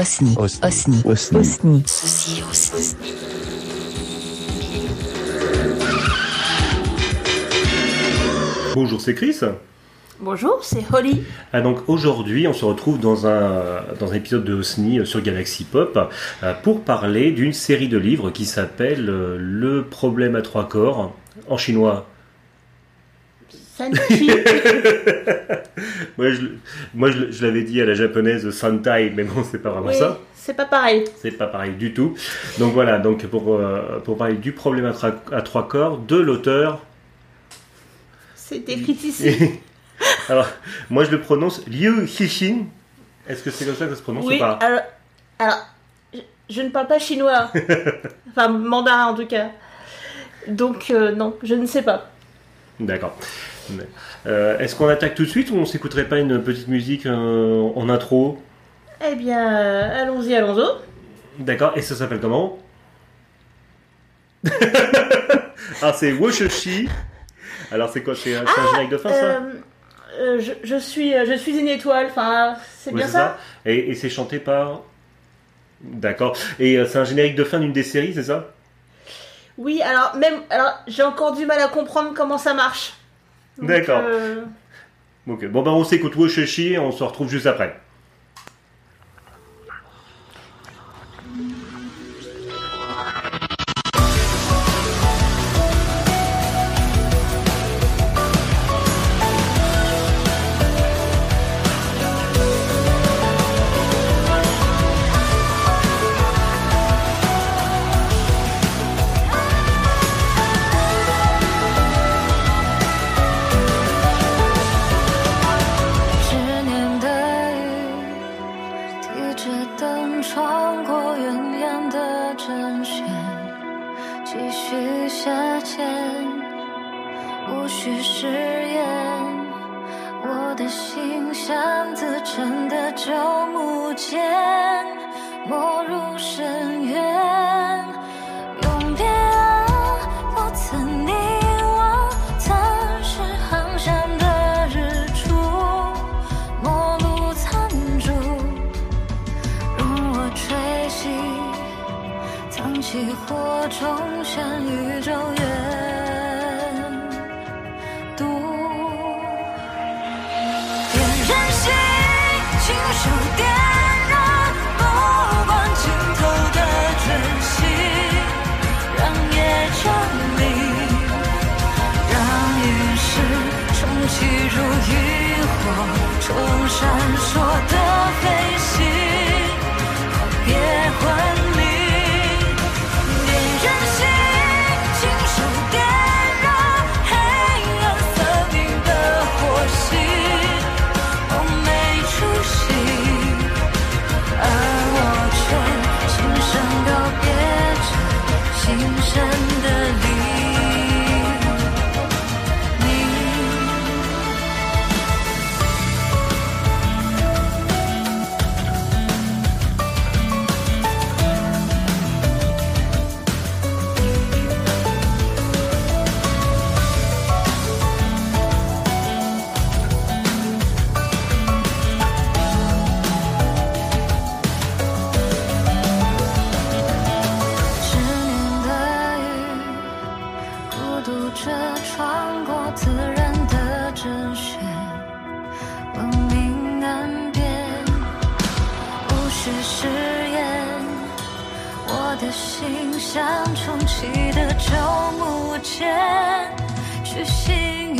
Osni. Osni. Osni. Osni. Osni. Ceci est Osni. Bonjour, c'est Chris. Bonjour, c'est Holly. Ah, donc aujourd'hui, on se retrouve dans un, dans un épisode de Osni euh, sur Galaxy Pop euh, pour parler d'une série de livres qui s'appelle euh, Le problème à trois corps en chinois. Sanchi. Moi, je, moi, je, je l'avais dit à la japonaise Santai, mais bon, c'est pas vraiment oui, ça. c'est pas pareil. C'est pas pareil du tout. Donc voilà, donc pour, euh, pour parler du problème à, tra- à trois corps de l'auteur. C'est écrit ici. Alors, moi je le prononce Liu Xixin. Est-ce que c'est comme ça que ça se prononce oui, ou pas? alors, alors je, je ne parle pas chinois. enfin, mandarin en tout cas. Donc, euh, non, je ne sais pas. D'accord. Mais, euh, Est-ce qu'on attaque tout de suite ou on s'écouterait pas une petite musique euh, en intro? Eh bien, euh, allons-y, allons-y. D'accord. Et ça s'appelle comment? Ah, c'est Woshoshi. Alors c'est quoi C'est un, un générique de fin ça? je, je suis, je suis une étoile. Enfin, c'est Oui, bien ça, Et, et c'est chanté par? D'accord. Et c'est un générique de fin d'une des séries, c'est ça? Oui, alors même, alors j'ai encore du mal à comprendre comment ça marche. D'accord. euh, Ok. Bon ben on s'écoute Woshoshi et on se retrouve juste après. 许下签，无需誓言。我的心像自沉的旧木剑，没入深渊。永别啊，我曾凝望，曾是航向的日出，陌路残烛，容我吹熄，藏起火种，光闪烁去信。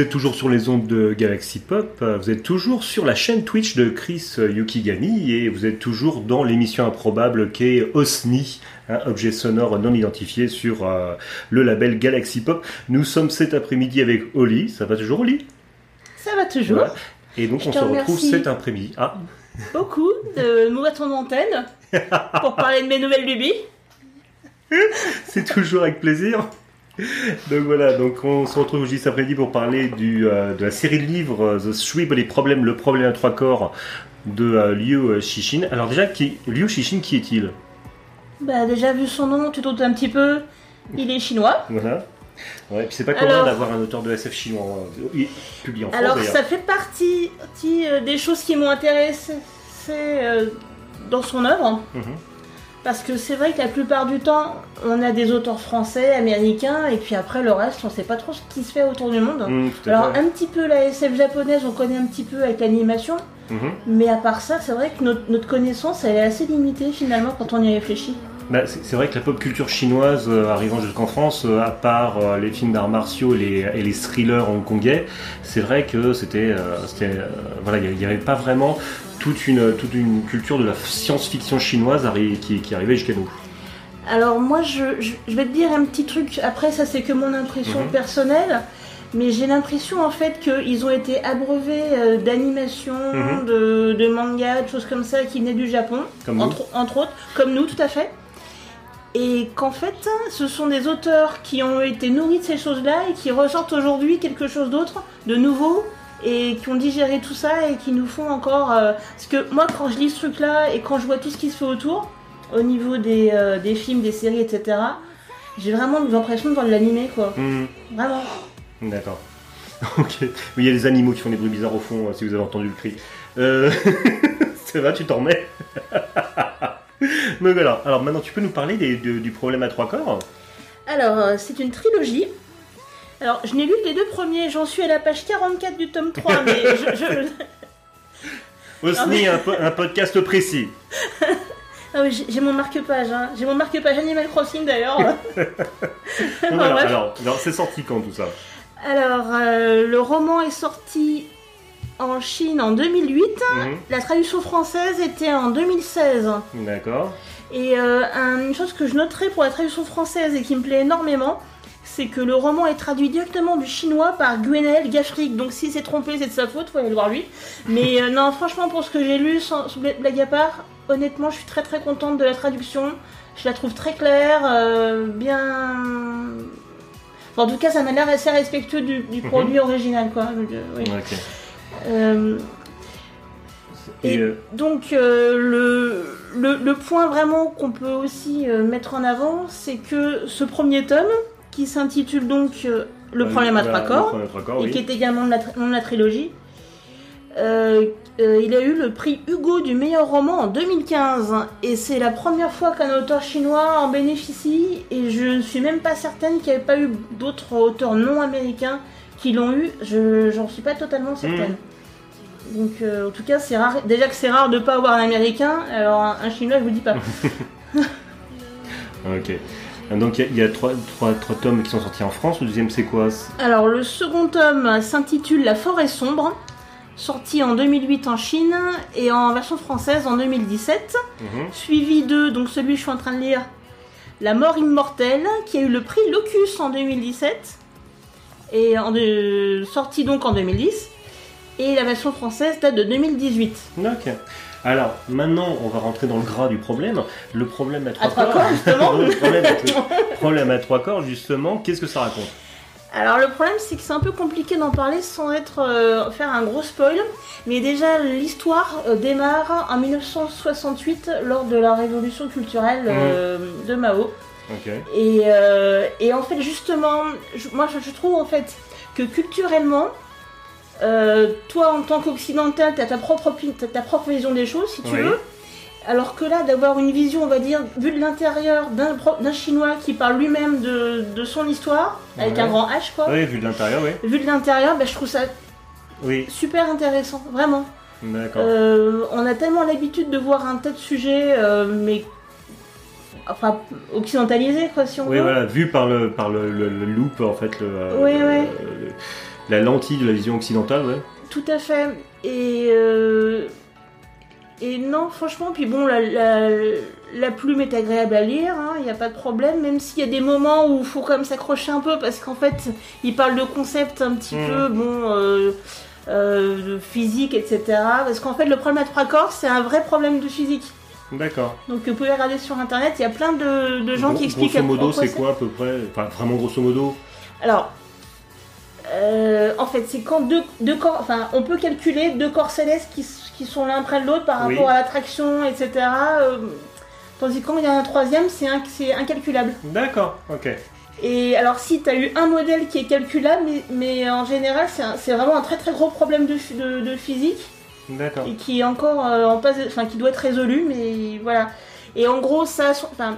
Vous êtes toujours sur les ondes de Galaxy Pop, euh, vous êtes toujours sur la chaîne Twitch de Chris Yukigami et vous êtes toujours dans l'émission improbable qu'est OSNI, un objet sonore non identifié sur euh, le label Galaxy Pop. Nous sommes cet après-midi avec Oli, ça va toujours Oli? Ça va toujours. Voilà. Et donc Je on se retrouve cet après-midi. Ah, Beaucoup de m'ouvrir ton antenne pour parler de mes nouvelles lubies. c'est toujours avec plaisir. Donc voilà, donc on se retrouve aujourd'hui cet après-midi pour parler du, euh, de la série de livres euh, The Three Body Problem, le problème à trois corps de euh, Liu Shishin. Alors déjà, qui, Liu Shishin, qui est-il? Bah déjà vu son nom, tu te doutes un petit peu. Il est chinois. Voilà. Ouais, puis c'est pas commun Alors- d'avoir un auteur de SF chinois il- publié en France Alors d'ailleurs. ça fait partie partie, euh, des choses qui m'ont intéressé euh, dans son œuvre. Mhm. Parce que c'est vrai que la plupart du temps, on a des auteurs français, américains, et puis après le reste, on sait pas trop ce qui se fait autour du monde. Mm, à Alors un petit peu la SF japonaise, on connaît un petit peu avec l'animation, Mhm. mais à part ça, c'est vrai que notre, notre connaissance, elle est assez limitée finalement quand on y réfléchit. Bah, c'est vrai que la pop culture chinoise euh, arrivant jusqu'en France, euh, à part euh, les films d'arts martiaux et les, et les thrillers hongkongais, c'est vrai que c'était, voilà, il n'y avait pas vraiment toute une, toute une culture de la science-fiction chinoise qui, qui arrivait jusqu'à nous. Alors moi, je, je- je vais te dire un petit truc, après ça c'est que mon impression Mhm. personnelle, mais j'ai l'impression en fait qu'ils ont été abreuvés euh, d'animation, Mhm. de, de manga, de choses comme ça qui venaient du Japon, Comme nous. entre, entre autres, comme nous tout à fait. Et qu'en fait, ce sont des auteurs qui ont été nourris de ces choses-là et qui ressortent aujourd'hui quelque chose d'autre, de nouveau, et qui ont digéré tout ça et qui nous font encore... euh, Parce que moi, quand je lis ce truc-là et quand je vois tout ce qui se fait autour, au niveau des, euh, des films, des séries, etc., j'ai vraiment l'impression de voir de l'animé, quoi. Mhm. Vraiment. D'accord. Ok. Oui, il y a des animaux qui font des bruits bizarres au fond, euh, si vous avez entendu le cri. Euh... Ça va, tu t'en remets Donc voilà. Alors maintenant, tu peux nous parler des- de- du problème à trois corps? Alors, c'est une trilogie. Alors, je n'ai lu que les deux premiers, j'en suis à la page 44 du tome 3, mais je... je- Osni, un, po- un podcast précis. Ah oui, j'ai mon marque-page, hein. j'ai mon marque-page Animal Crossing d'ailleurs. Alors, alors, c'est sorti quand tout ça? Alors, euh, le roman est sorti en Chine en 2008. Mhm. La traduction française était en 2016. D'accord. Et euh, un- une chose que je noterai pour la traduction française et qui me plaît énormément, c'est que le roman est traduit directement du chinois par Gwenaël Gaffric. Donc si c'est trompé, c'est de sa faute, faut aller le voir lui. Mais euh, non, franchement, pour ce que j'ai lu, sans, sans bla- blague à part, honnêtement, je suis très très contente de la traduction. Je la trouve très claire, euh, bien. Enfin, en tout cas, ça m'a l'air assez respectueux du, du produit original, quoi. Euh, oui. Et, et donc euh, le, le, le point vraiment qu'on peut aussi euh, mettre en avant, c'est que ce premier tome, qui s'intitule donc euh, Le problème à trois corps, et oui. qui est également de la, de trilogie, euh, euh, il a eu le prix Hugo du meilleur roman en 2015. Et c'est la première fois qu'un auteur chinois en bénéficie. Et je ne suis même pas certaine qu'il n'y avait pas eu d'autres auteurs non américains qui l'ont eu. Je j'en suis pas totalement certaine. Donc euh, en tout cas, c'est rare. Déjà que c'est rare de pas avoir un américain. Alors un, un chinois, je vous dis pas. Ok. Donc il y a, y a trois, trois, trois tomes qui sont sortis en France. Le deuxième, c'est quoi? Alors le second tome s'intitule La forêt sombre, sorti en 2008 en Chine et en version française en 2017. Mhm. Suivi de, donc celui que je suis en train de lire, La mort immortelle, qui a eu le prix Locus en 2017. et en sorti donc en 2010. Et la version française date de 2018. Ok. Alors, maintenant, on va rentrer dans le gras du problème. Le problème à trois, trois corps, justement. le problème, à, problème à trois corps, justement, qu'est-ce que ça raconte Alors le problème c'est que c'est un peu compliqué d'en parler sans être euh, faire un gros spoil. Mais déjà l'histoire euh, démarre en 1968 lors de la révolution culturelle euh, de Mao. Et, et en fait, justement, je- moi je, je trouve en fait que culturellement, euh, toi en tant qu'occidental, tu as ta propre, ta propre vision des choses, si tu Oui. veux. Alors que là, d'avoir une vision, on va dire, vue de l'intérieur d'un chinois qui parle lui-même de, de son histoire, avec Ouais. un grand H, quoi. Oui, vu de l'intérieur, oui. Vu de l'intérieur, ben, je trouve ça Oui, super intéressant, vraiment. d'accord. Euh, on a tellement l'habitude de voir un tas de sujets, euh, mais enfin occidentalisés, quoi, si on oui, veut. voilà, vu par le, par le, le- le loop, en fait, le, Oui, oui. La lentille de la vision occidentale, ouais. Tout à fait. Et, euh, et non, franchement, puis bon, la, la, la plume est agréable à lire, il n'y a pas de problème, même s'il y a des moments où il faut quand même s'accrocher un peu, parce qu'en fait, il parle de concepts un petit Mhm. peu, bon, euh, euh, de physique, etc. Parce qu'en fait, le problème à trois corps, c'est un vrai problème de physique. D'accord. Donc vous pouvez regarder sur internet, il y a plein de, de gens Gros- qui expliquent Grosso modo, c'est quoi à peu près? Enfin, vraiment grosso modo? Alors, euh, en fait, c'est quand deux, deux corps, enfin, on peut calculer deux corps célestes qui, sont l'un près de l'autre par Oui. rapport à l'attraction, etc. euh, tandis que quand il y a un troisième, c'est incalculable. D'accord, ok. Et alors, si tu as eu un modèle qui est calculable, mais, mais en général, c'est vraiment un très très gros problème de, phy- de- de physique D'accord. et qui est encore euh, en passe, enfin, qui doit être résolu, mais voilà. Et en gros, ça, enfin,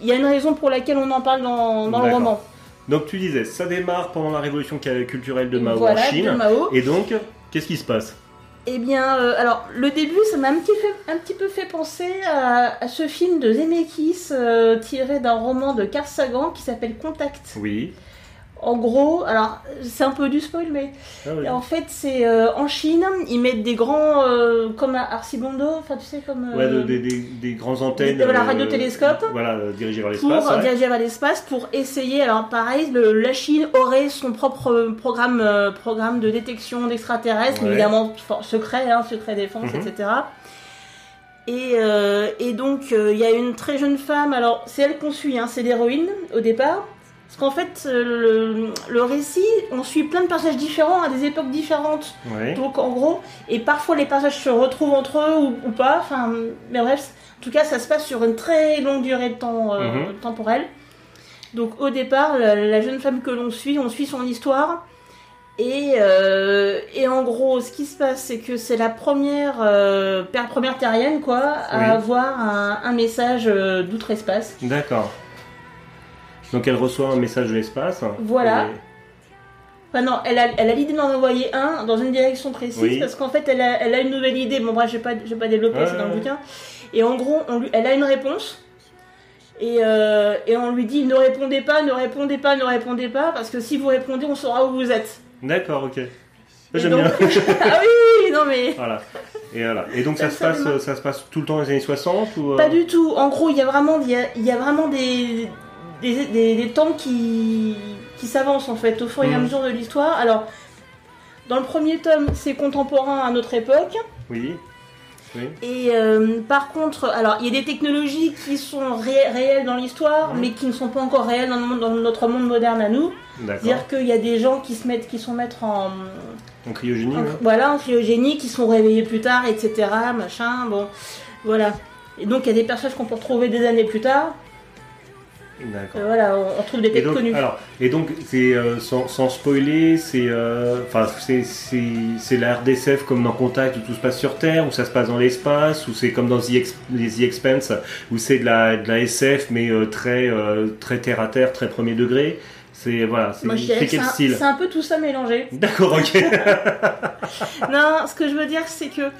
il y a une raison pour laquelle on en parle dans, dans le roman. Donc tu disais, ça démarre pendant la révolution culturelle de Mao voilà, en Chine. Mao. Et donc, qu'est-ce qui se passe? Eh bien, euh, alors, le début, ça m'a un petit, fait- un petit peu fait penser à, à ce film de Zemeckis euh, tiré d'un roman de Carl Sagan qui s'appelle Contact. Oui. En gros, alors, c'est un peu du spoil, mais Ah oui. en fait, c'est euh, en Chine, ils mettent des grands, euh, comme à Arcibondo, enfin, tu sais, comme. euh, Ouais, de- des, grands antennes. des- voilà, euh, radiotélescopes. Voilà, euh, dirigés vers pour l'espace. ouais. diriger vers l'espace, pour essayer. Alors pareil, le- la Chine aurait son propre programme, euh, programme de détection d'extraterrestres, Ouais. évidemment secret, hein, secret défense, Mhm. etc. Et, euh, et donc euh, il y a une très jeune femme. Alors c'est elle qu'on suit, hein, c'est l'héroïne au départ. Parce qu'en fait, euh, le, le récit, on suit plein de personnages différents à des époques différentes. Donc en gros, et parfois les personnages se retrouvent entre eux ou, ou pas, enfin, mais bref, en tout cas ça se passe sur une très longue durée de temps euh, Mhm. temporelle. Donc au départ, la, la jeune femme que l'on suit, on suit son histoire. Et, euh, et en gros, ce qui se passe, c'est que c'est la première, euh, première terrienne, quoi, à Oui. avoir un, un message euh, d'outre-espace. D'accord. Donc elle reçoit un message de l'espace. Voilà. Et- Enfin non, elle a, elle a l'idée d'en envoyer un dans une direction précise Oui. parce qu'en fait elle a, elle a une nouvelle idée. Bon bref, je vais pas, je vais pas développer, Ouais, c'est dans le bouquin. Et en gros, on lui, elle a une réponse et, euh, et on lui dit ne répondez pas, ne répondez pas, ne répondez pas parce que si vous répondez, on saura où vous êtes. D'accord, ok. J'aime donc- bien. ah oui, non mais voilà. Et voilà. Et donc ça, se passe, ça se passe tout le temps dans les années 60 ou euh, pas du tout. En gros, il y a vraiment, y a, y a vraiment des, des, des, des temps qui, qui s'avancent en fait au fur et à Mhm. mesure de l'histoire. Alors, dans le premier tome, c'est contemporain à notre époque. Oui. Oui. Et euh, par contre, alors il y a des technologies qui sont ré- réelles dans l'histoire, Mhm. mais qui ne sont pas encore réelles dans, le monde- dans notre monde moderne à nous. C'est-à-dire qu'il y a des gens qui se mettent, qui sont mettre en, En cryogénie. en- ouais. voilà, en cryogénie, qui sont réveillés plus tard, etc. Machin, bon, voilà. Et donc il y a des personnages qu'on peut retrouver des années plus tard. Euh, voilà, on, on trouve des têtes donc, connues. alors, et donc, c'est euh, sans, sans spoiler, c'est, euh, enfin, c'est, la RDSF comme dans Contact où tout se passe sur Terre, où ça se passe dans l'espace, ou c'est comme dans The, Ex- les The Expense où c'est de la, de la SF mais euh, très, très terre à terre, très premier degré. C'est voilà, c'est, quel style c'est un peu tout ça mélangé. D'accord, ok. non, ce que je veux dire, c'est que,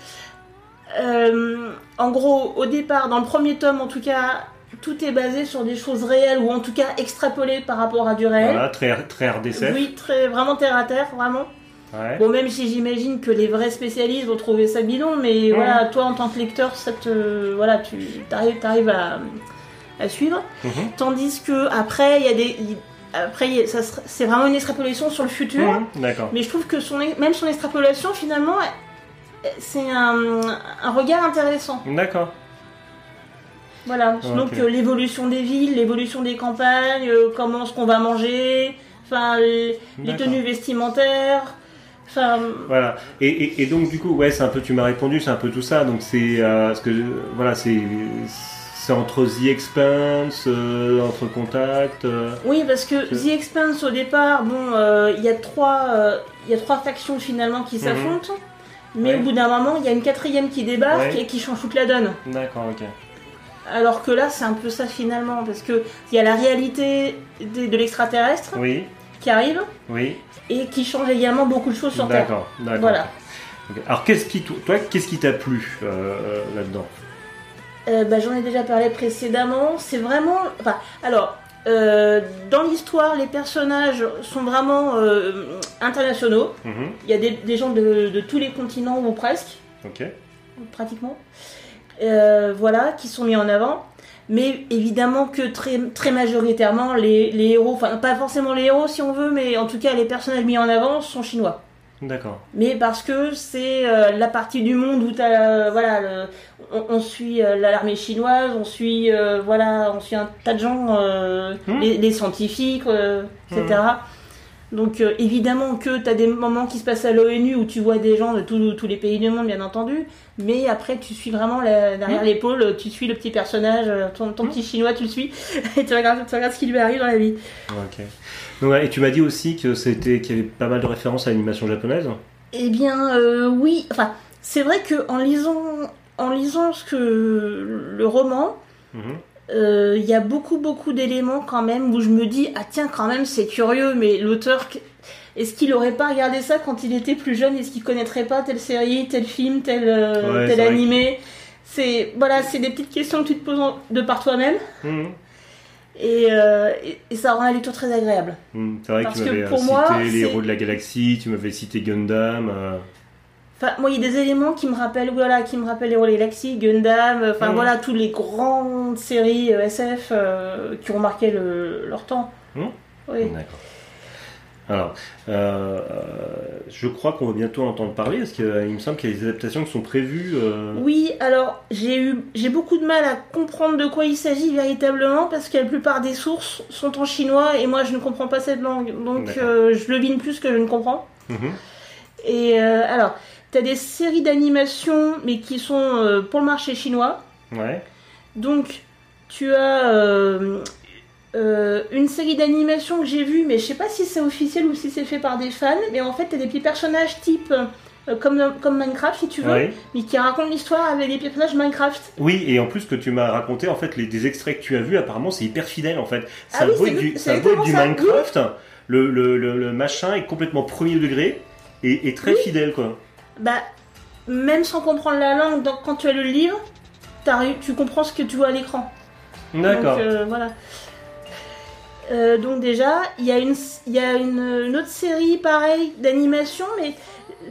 en gros, au départ, dans le premier tome, en tout cas, tout est basé sur des choses réelles ou en tout cas extrapolées par rapport à du réel. voilà, très, très RDSF. Oui, très vraiment terre à terre, vraiment. Ouais. Bon, même si j'imagine que les vrais spécialistes vont trouver ça bidon, mais voilà, toi en tant que lecteur, ça te, voilà, tu arrives, à, à suivre. Mhm. Tandis que après, il y a des, après, ça sera- c'est vraiment une extrapolation sur le futur. Mhm, D'accord. Mais je trouve que son, même son extrapolation, finalement, c'est un, un regard intéressant. D'accord. Voilà. Donc euh, l'évolution des villes, l'évolution des campagnes, euh, comment ce qu'on va manger, enfin les, les tenues vestimentaires. Enfin, Voilà. Et, et, et donc du coup, ouais, c'est un peu. Tu m'as répondu, c'est un peu tout ça. Donc c'est euh, ce que je- voilà, c'est c'est entre The Expanse, euh, entre Contact. euh, oui, parce que Je- The Expanse au départ, bon, euh, il y a trois, euh, il y a trois factions finalement qui Mhm. s'affrontent. Mais Ouais. au bout d'un moment, il y a une quatrième qui débarque Ouais. et qui change toute la donne. D'accord, ok. Alors que là, c'est un peu ça finalement, parce que il y a la réalité de, de l'extraterrestre Oui, qui arrive oui. et qui change également beaucoup de choses sur Terre. D'accord, d'accord. Voilà. Alors qu'est-ce qui toi, qu'est-ce qui t'a plu euh, euh, là-dedans? Euh, bah, J'en ai déjà parlé précédemment. C'est vraiment. Enfin, alors, euh, dans l'histoire, les personnages sont vraiment euh, internationaux. Mhm, Il y a des, des gens de, de tous les continents ou presque, Ok. pratiquement. Euh, voilà, qui sont mis en avant. Mais évidemment que très, très majoritairement, les, les héros, enfin pas forcément les héros si on veut, mais en tout cas les personnages mis en avant sont chinois. D'accord. Mais parce que c'est euh, la partie du monde où euh, voilà, le- on, on suit euh, l'armée chinoise, on suit, voilà, on suit un tas de gens, Hmm. les, les scientifiques, etc. Donc euh, évidemment que t'as des moments qui se passent à l'ONU où tu vois des gens de tous les pays du monde, bien entendu. Mais après, tu suis vraiment la- derrière Hmm. l'épaule, tu suis le petit personnage, euh, ton, ton petit chinois, tu le suis, et tu regardes, tu regardes ce qui lui arrive dans la vie. Ok. Donc, ouais, et tu m'as dit aussi que c'était qu'il y avait pas mal de références à l'animation japonaise. Eh bien, euh, oui. Enfin, c'est vrai que en lisant, en lisant ce que le roman, Euh, il y a beaucoup, beaucoup d'éléments quand même où je me dis ah tiens quand même c'est curieux, mais l'auteur est-ce qu'il aurait pas regardé ça quand il était plus jeune? Est-ce qu'il connaîtrait pas telle série, tel film, tel, euh, Ouais, tel animé? C'est voilà, c'est des petites questions que tu te poses de par toi-même Mhm. et, euh, et, et ça rend la lecture très agréable. Mhm. C'est vrai Parce que tu m'avais euh, cité moi, les héros de la galaxie, tu m'avais cité Gundam. Euh, Enfin, moi, il y a des éléments qui me rappellent, voilà, qui me rappellent les Galaxie, Gundam, enfin Mhm. voilà, toutes les grandes séries euh, SF euh, qui ont marqué le- leur temps. Mhm. Oui. D'accord. Alors, euh, euh, je crois qu'on va bientôt entendre parler, parce qu'il me semble qu'il y a des adaptations qui sont prévues. euh, Oui, alors j'ai eu, j'ai beaucoup de mal à comprendre de quoi il s'agit véritablement parce que la plupart des sources sont en chinois et moi je ne comprends pas cette langue, donc euh, je devine plus que je ne comprends. mhm. Et euh, alors, t'as des séries d'animation mais qui sont euh, pour le marché chinois. Ouais. Donc, tu as euh, euh, une série d'animation que j'ai vue, mais je sais pas si c'est officiel ou si c'est fait par des fans. Mais en fait, t'as des petits personnages type euh, comme, comme Minecraft, si tu veux, mais qui racontent l'histoire avec des personnages Minecraft. Oui, et en plus que tu m'as raconté, en fait, les, des extraits que tu as vus, apparemment, c'est hyper fidèle, en fait. Ah Ça oui, vaut c'est- du, ça du ça, Minecraft. Le, le, le, le machin est complètement premier degré et, et très fidèle, quoi. Bah, même sans comprendre la langue, donc, quand tu as le livre, tu comprends ce que tu vois à l'écran. D'accord. Donc, euh, voilà. Euh, donc déjà, il y a, une, y a une, une autre série pareil d'animation, mais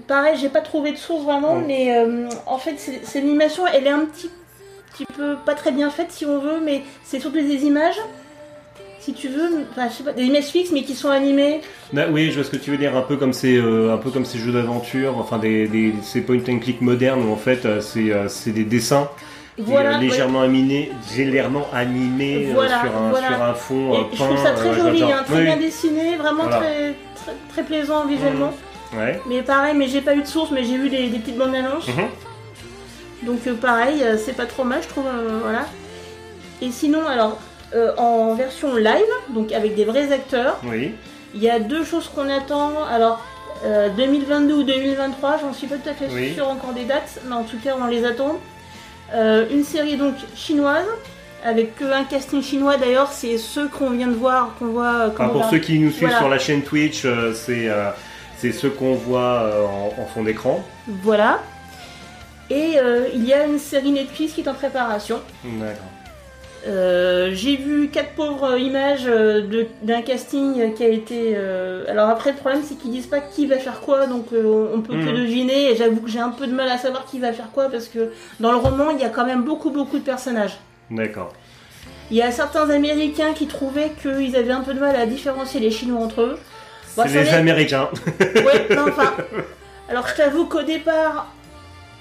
pareil, j'ai pas trouvé de source vraiment, Mm. mais euh, en fait, cette animation, elle est un petit, petit peu pas très bien faite si on veut, mais c'est surtout des images, si tu veux, enfin, je sais pas, des mais qui sont animées. Ah, oui, je vois ce que tu veux dire, un peu comme ces, euh, un peu comme ces jeux d'aventure, enfin des, des ces point and click modernes où en fait euh, c'est, euh, c'est des dessins et, euh, ouais. légèrement animés, légèrement animés euh, Voilà, sur, un, voilà. sur un fond Et euh, je peint. trouve ça très joli, hein, très Oui, bien dessiné, vraiment très, très, très plaisant visuellement. Ouais. Mais pareil, mais j'ai pas eu de source, mais j'ai vu des, des petites bandes annonces. Mhm. Donc pareil, c'est pas trop mal, je trouve. voilà. Et sinon, alors, euh, en version live, donc avec des vrais acteurs, Oui. il y a deux choses qu'on attend. Alors, euh, 2022 ou 2023, j'en suis pas tout à fait Oui. sûre encore des dates, mais en tout cas, on les attend. Euh, une série donc chinoise, avec un casting chinois d'ailleurs, c'est ceux qu'on vient de voir, qu'on voit. euh, Enfin, pour ceux qui nous suivent Voilà. sur la chaîne Twitch, euh, c'est euh, c'est ceux qu'on voit euh, en, en fond d'écran. Voilà. Et euh, il y a une série Netflix qui est en préparation. D'accord. Euh, j'ai vu quatre pauvres images euh, d'un casting qui a été. euh, Alors après, le problème c'est qu'ils disent pas qui va faire quoi, donc euh, on peut que Mhm. deviner. Et j'avoue que j'ai un peu de mal à savoir qui va faire quoi parce que dans le roman il y a quand même beaucoup beaucoup de personnages. D'accord. Il y a certains Américains qui trouvaient qu'ils avaient un peu de mal à différencier les Chinois entre eux. Bon, C'est les Américains. Ouais, non, enfin. Alors je t'avoue qu'au départ,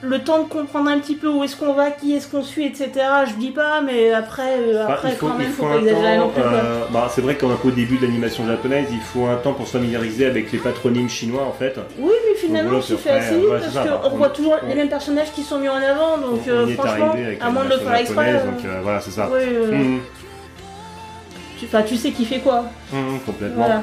le temps de comprendre un petit peu où est-ce qu'on va, qui est-ce qu'on suit, etc. Je dis pas, mais après, euh, Bah, après il faut, quand même, il faut, faut pas exagérer non plus. euh, bah, c'est vrai qu'au début de l'animation japonaise, il faut un temps pour se familiariser avec les patronymes chinois en fait. Oui, mais finalement, voilà, puis fait assez vite ouais, parce bah, qu'on on- revoit toujours on- les mêmes personnages qui sont mis en avant, donc on, euh, on franchement, à moins de le faire exprès. donc voilà, c'est ça. euh, Mhm, tu, enfin, tu sais qui fait quoi. mhm, complètement. Voilà.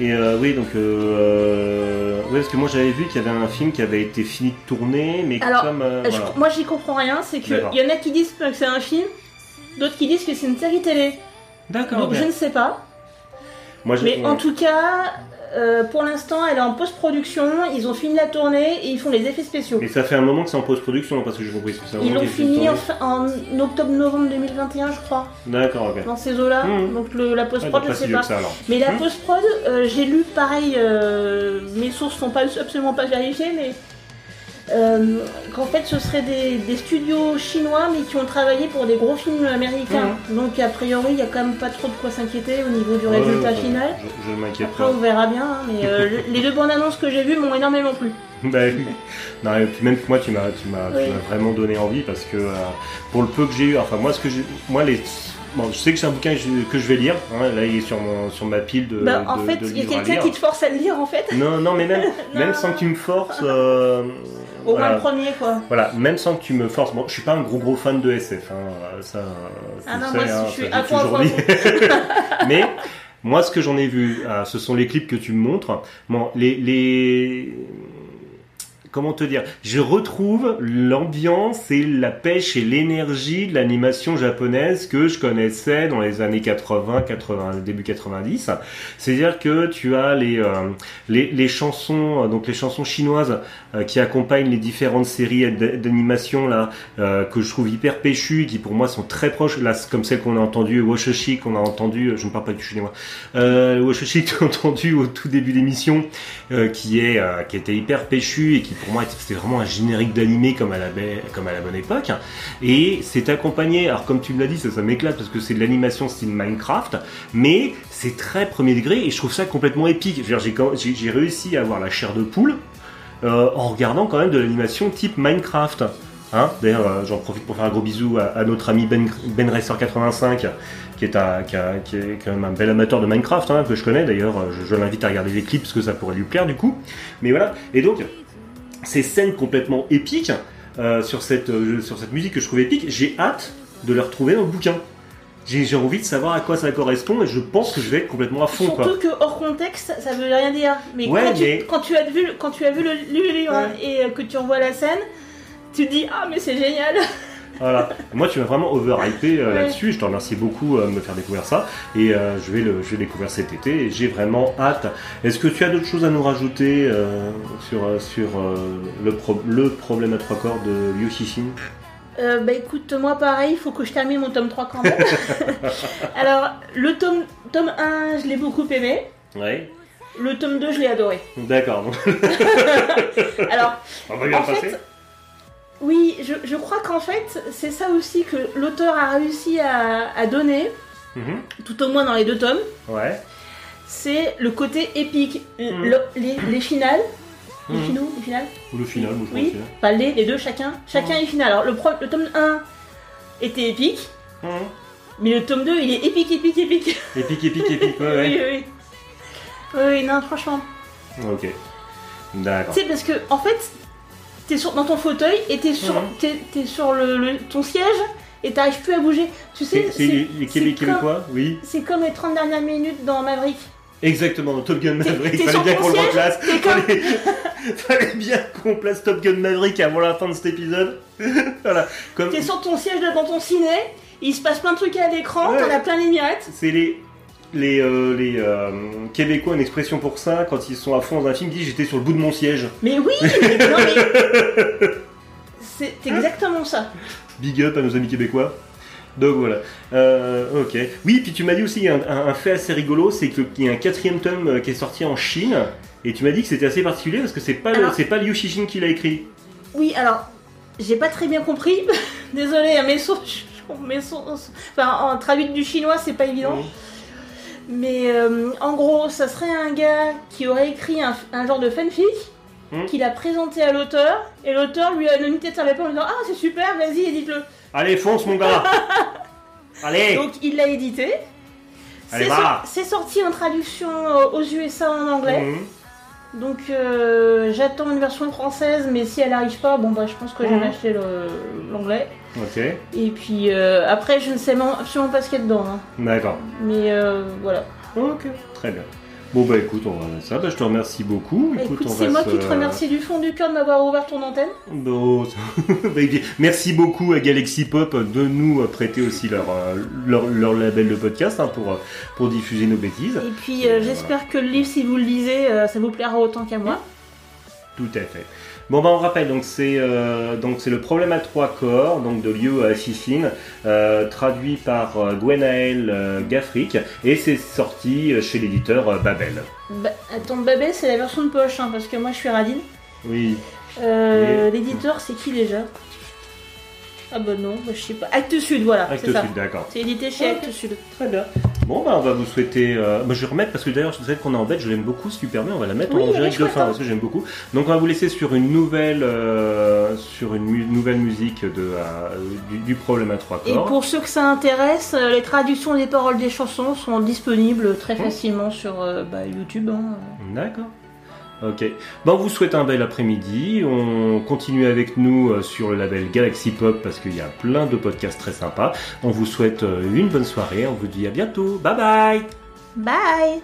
Euh, et euh, oui, donc, euh, ouais, parce que moi j'avais vu qu'il y avait un film qui avait été fini de tourner, mais Alors, comme. euh, Je- voilà. moi, j'y comprends rien. C'est que D'accord. il y en a qui disent que c'est un film, d'autres qui disent que c'est une série télé. D'accord. Donc je ne sais pas. Moi, Mais ouais. en tout cas, euh, pour l'instant, elle est en post-production. Ils ont fini la tournée et ils font les effets spéciaux. Mais ça fait un moment que c'est en post-production, parce que j'ai compris. que un Ils l'ont fini en, en octobre-novembre 2021, je crois, D'accord, ok. dans ces eaux-là. Mhm. Donc le- la post-prod, donc je sais pas. ça. Mais la Mhm. post-prod, euh, j'ai lu pareil, euh, mes sources sont pas absolument pas vérifiées, mais euh, qu'en fait ce serait des, des studios chinois mais qui ont travaillé pour des gros films américains. Donc a priori il y a quand même pas trop de quoi s'inquiéter au niveau du Ouais, résultat ouais, final. Je, je m'inquiète Après pas. on verra bien, hein, mais euh, le- les deux bandes annonces que j'ai vues m'ont énormément plu. Bah, oui. non, et puis même que moi, tu m'as, tu m'as, Oui. vraiment donné envie parce que euh, pour le peu que j'ai eu, enfin moi, ce que j'ai, moi les, bon, je sais que c'est un bouquin que je, que je vais lire. hein, là, il est sur mon, sur ma pile de. Bah, en de- fait il y a quelqu'un qui te force à le lire en fait. Non, non, mais même, Non. même sans que tu me forces. euh, Au moins le premier quoi. Voilà, même sans que tu me forces. Bon, je suis pas un gros gros fan de SF. Hein, ça, Ah non, sais, moi, hein, je suis à toujours dit. Mais moi, ce que j'en ai vu, euh, ce sont les clips que tu me montres. Bon, les, les... Comment te dire Je retrouve l'ambiance et la pêche et l'énergie de l'animation japonaise que je connaissais dans les années 80, 80 début 90. C'est-à-dire que tu as les, euh, chansons, euh, donc les chansons chinoises euh, qui accompagnent les différentes séries d'animation là, que je trouve hyper péchues, qui pour moi sont très proches, là, comme celle qu'on a entendue, Washoshi, qu'on a entendu, je ne parle pas du chinois, euh, Washoshi que tu as entendu au tout début euh, qui était hyper péchu et qui pour moi était- c'était vraiment un générique d'animé comme à la comme à la bonne époque. Et c'est accompagné, alors comme tu me l'as dit, ça, m'éclate parce que c'est de l'animation style Minecraft, mais c'est très premier degré et je trouve ça complètement épique. J'ai réussi à avoir la chair de poule euh, en regardant quand même de l'animation type Minecraft. Hein D'ailleurs, euh, j'en profite pour faire un gros bisou à, notre ami Ben, ben Racer85, qui est, un, qui est quand même un bel amateur de Minecraft, hein, que je connais. D'ailleurs, euh, je, je l'invite à regarder les clips parce que ça pourrait lui plaire du coup. Mais voilà. Et donc, ces scènes complètement épiques euh, sur, cette, euh, sur cette musique que je trouve épique, j'ai hâte de les retrouver dans le bouquin. J'ai j'ai envie de savoir à quoi ça correspond et je pense que je vais être complètement à fond. Quoi. Surtout que hors contexte, ça veut rien dire. Mais, Ouais, quand, tu, mais- quand tu as vu, quand tu as vu le, le livre hein, et euh, que tu revois la scène, tu te dis ah mais c'est génial. Voilà. Moi, tu m'as vraiment overhypé euh, là-dessus. Je te remercie beaucoup euh, de me faire découvrir ça. Et euh, je, vais le, je vais découvrir cet été. Et j'ai vraiment hâte. Est-ce que tu as d'autres choses à nous rajouter sur, sur le, pro- le problème à trois corps de Yoshishin Euh, bah écoute, moi pareil, il faut que je termine mon tome 3 quand même. Alors, le tome, tome 1, je l'ai beaucoup aimé. Ouais. Le tome 2, je l'ai adoré. D'accord. Alors, on va bien en passer. fait, oui, je, je crois qu'en fait, c'est ça aussi que l'auteur a réussi à, à donner, Mhm. tout au moins dans les deux tomes. Ouais. C'est le côté épique. Mhm. Le- les, les finales. Les Mhm. finaux, les finales Ou le final, moi je Oui. pense. Enfin, les, les deux, chacun. Chacun est final. Alors, le, pro- le tome 1 était épique, mais le tome 2, il est épique, épique, épique. Épique, épique, épique. Ouais, Oui, ouais. oui, oui. Oui, oui, non, franchement. Ok. D'accord. Tu sais, parce que, en fait, t'es sur, dans ton fauteuil et t'es sur, Mhm. t'es, t'es sur le, le- ton siège et t'arrives plus à bouger. Tu sais, C'est c'est les, les c'est Québé- comme- Québécois Oui. C'est comme les 30 dernières minutes dans Maverick. Exactement, dans Top Gun T'es- Maverick. t'es Fallait sur bien ton qu'on le siège, replace. t'es comme- Fallait... Fallait bien qu'on place Top Gun Maverick avant la fin de cet épisode. voilà. Comme... T'es sur ton siège devant ton ciné, il se passe plein de trucs à l'écran, Ouais. t'en as plein les mirettes. C'est les. Les, euh, les euh, Québécois ont une expression pour ça, quand ils sont à fond dans un film, ils disent j'étais sur le bout de mon siège. Mais oui, mais non mais. C'est exactement ça. Big up à nos amis québécois. Donc voilà. Euh, ok. Oui, puis tu m'as dit aussi un, un- un fait assez rigolo, c'est qu'il y a un quatrième tome qui est sorti en Chine, et tu m'as dit que c'était assez particulier parce que c'est pas Alors- c'est pas Liu Xixin qui l'a écrit. Oui, alors, j'ai pas très bien compris. Désolée, hein, mes sources, son, son- enfin, en traduite du chinois, c'est pas évident. Mais euh, en gros, ça serait un gars qui aurait écrit un, un genre de fanfic, Hmm. qu'il a présenté à l'auteur, et l'auteur lui a donné tête sur l'épaule en disant Ah, c'est super, vas-y, édite-le. Allez, fonce, mon gars Allez Donc il l'a édité. C'est sorti en traduction euh, aux USA en anglais. Mhm. Donc euh, j'attends une version française, mais si elle arrive pas, bon bah je pense que je vais Mhm. m'acheter le- l'anglais. Ok, Et puis euh, après, je ne sais absolument pas ce qu'il y a dedans. hein. d'accord. Mais euh, voilà. Ok, très bien. Bon bah écoute, on va ça. Bah, je te remercie beaucoup. Écoute, on c'est moi se- qui te remercie du fond du cœur de m'avoir ouvert ton antenne. Bon, bah. Merci beaucoup à Galaxy Pop de nous prêter aussi leur, euh, leur, leur label de podcast hein, pour, euh, pour diffuser nos bêtises. Et puis euh, Voilà. j'espère que le livre, si vous le lisez, euh, ça vous plaira autant qu'à moi. Tout à fait. Bon bah on rappelle donc c'est euh, donc c'est le problème à trois corps donc de Liu Cixin euh, traduit par euh, Gwenaël euh, Gaffric et c'est sorti euh, chez l'éditeur euh, Babel. Bah, attends, Babel, c'est la version de poche, hein, parce que moi je suis radine. Oui. Euh, L'éditeur, c'est qui déjà? Ah bah non, bah, je sais pas. Actes Sud, voilà, ça. Sud, d'accord. C'est édité chez Ok. Actes Sud. Très bien. Bon bah on va vous souhaiter. euh, bah, je vais remettre parce que d'ailleurs celle qu'on a en bête je l'aime beaucoup super bien on va la mettre Oui, en générique de fin hein. parce que j'aime beaucoup. Donc on va vous laisser sur une nouvelle euh, sur une mu- nouvelle musique de euh, du, du problème à trois Et corps. pour ceux que ça intéresse, euh, les traductions des paroles des chansons sont disponibles très Mmh. facilement sur bah, YouTube. hein. D'accord. Ok. Ben, on vous souhaite un bel après-midi. On continue avec nous euh, sur le label Galaxy Pop parce qu'il y a plein de podcasts très sympas. On vous souhaite euh, une bonne soirée. On vous dit à bientôt. Bye bye. Bye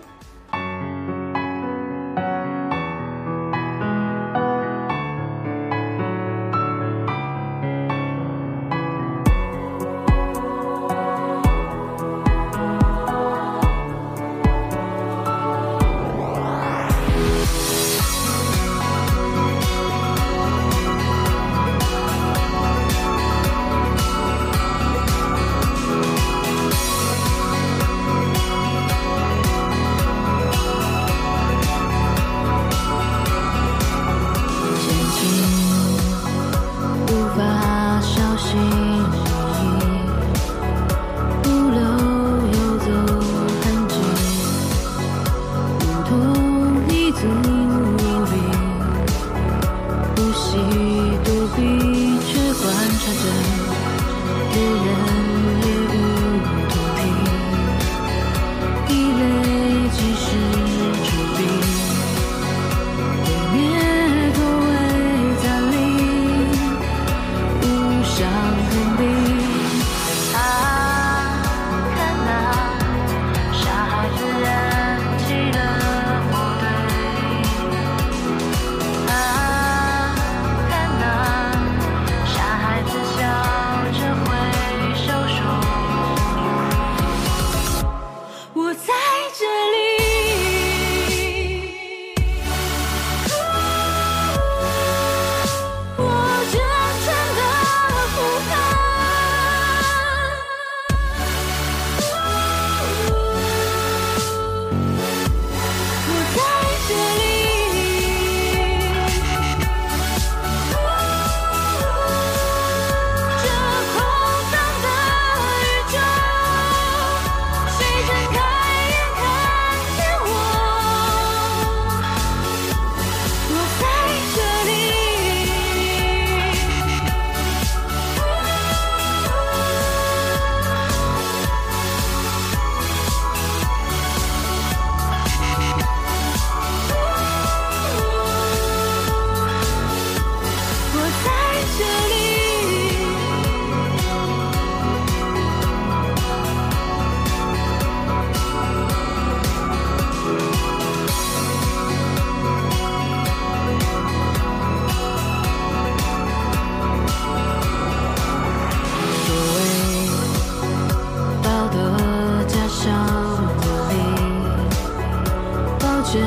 间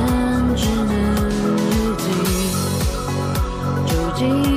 只能日记，究竟。